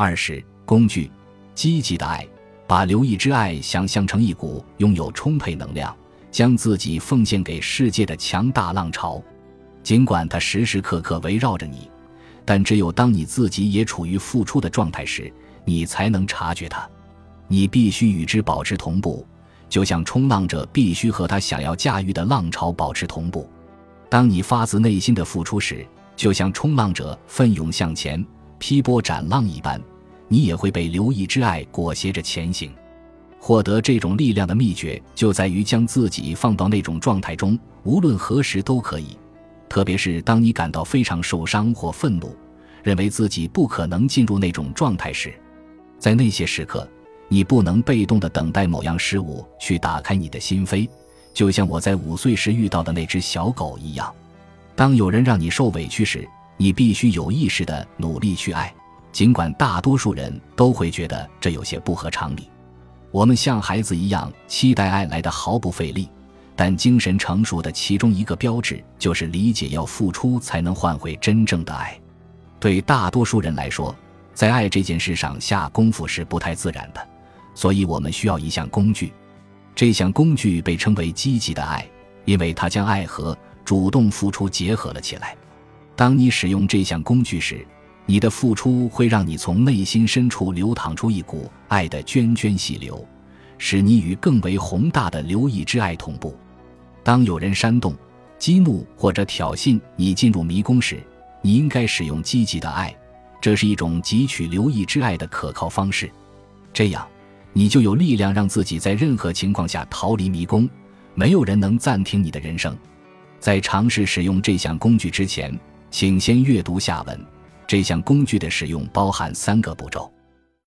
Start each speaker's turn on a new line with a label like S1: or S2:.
S1: 二是工具，积极的爱，把留意之爱想象成一股拥有充沛能量、将自己奉献给世界的强大浪潮。尽管它时时刻刻围绕着你，但只有当你自己也处于付出的状态时，你才能察觉它。你必须与之保持同步，就像冲浪者必须和他想要驾驭的浪潮保持同步。当你发自内心的付出时，就像冲浪者奋勇向前。劈波斩浪一般，你也会被留意之爱裹挟着前行。获得这种力量的秘诀，就在于将自己放到那种状态中，无论何时都可以。特别是当你感到非常受伤或愤怒，认为自己不可能进入那种状态时，在那些时刻，你不能被动地等待某样事物去打开你的心扉，就像我在五岁时遇到的那只小狗一样。当有人让你受委屈时，你必须有意识的努力去爱，尽管大多数人都会觉得这有些不合常理。我们像孩子一样期待爱来的毫不费力，但精神成熟的其中一个标志就是理解要付出才能换回真正的爱。对大多数人来说，在爱这件事上下功夫是不太自然的，所以我们需要一项工具。这项工具被称为积极的爱，因为它将爱和主动付出结合了起来。当你使用这项工具时，你的付出会让你从内心深处流淌出一股爱的涓涓细流，使你与更为宏大的留意之爱同步。当有人煽动、激怒或者挑衅你进入迷宫时，你应该使用积极的爱，这是一种汲取留意之爱的可靠方式。这样，你就有力量让自己在任何情况下逃离迷宫。没有人能暂停你的人生。在尝试使用这项工具之前。请先阅读下文。这项工具的使用包含三个步骤。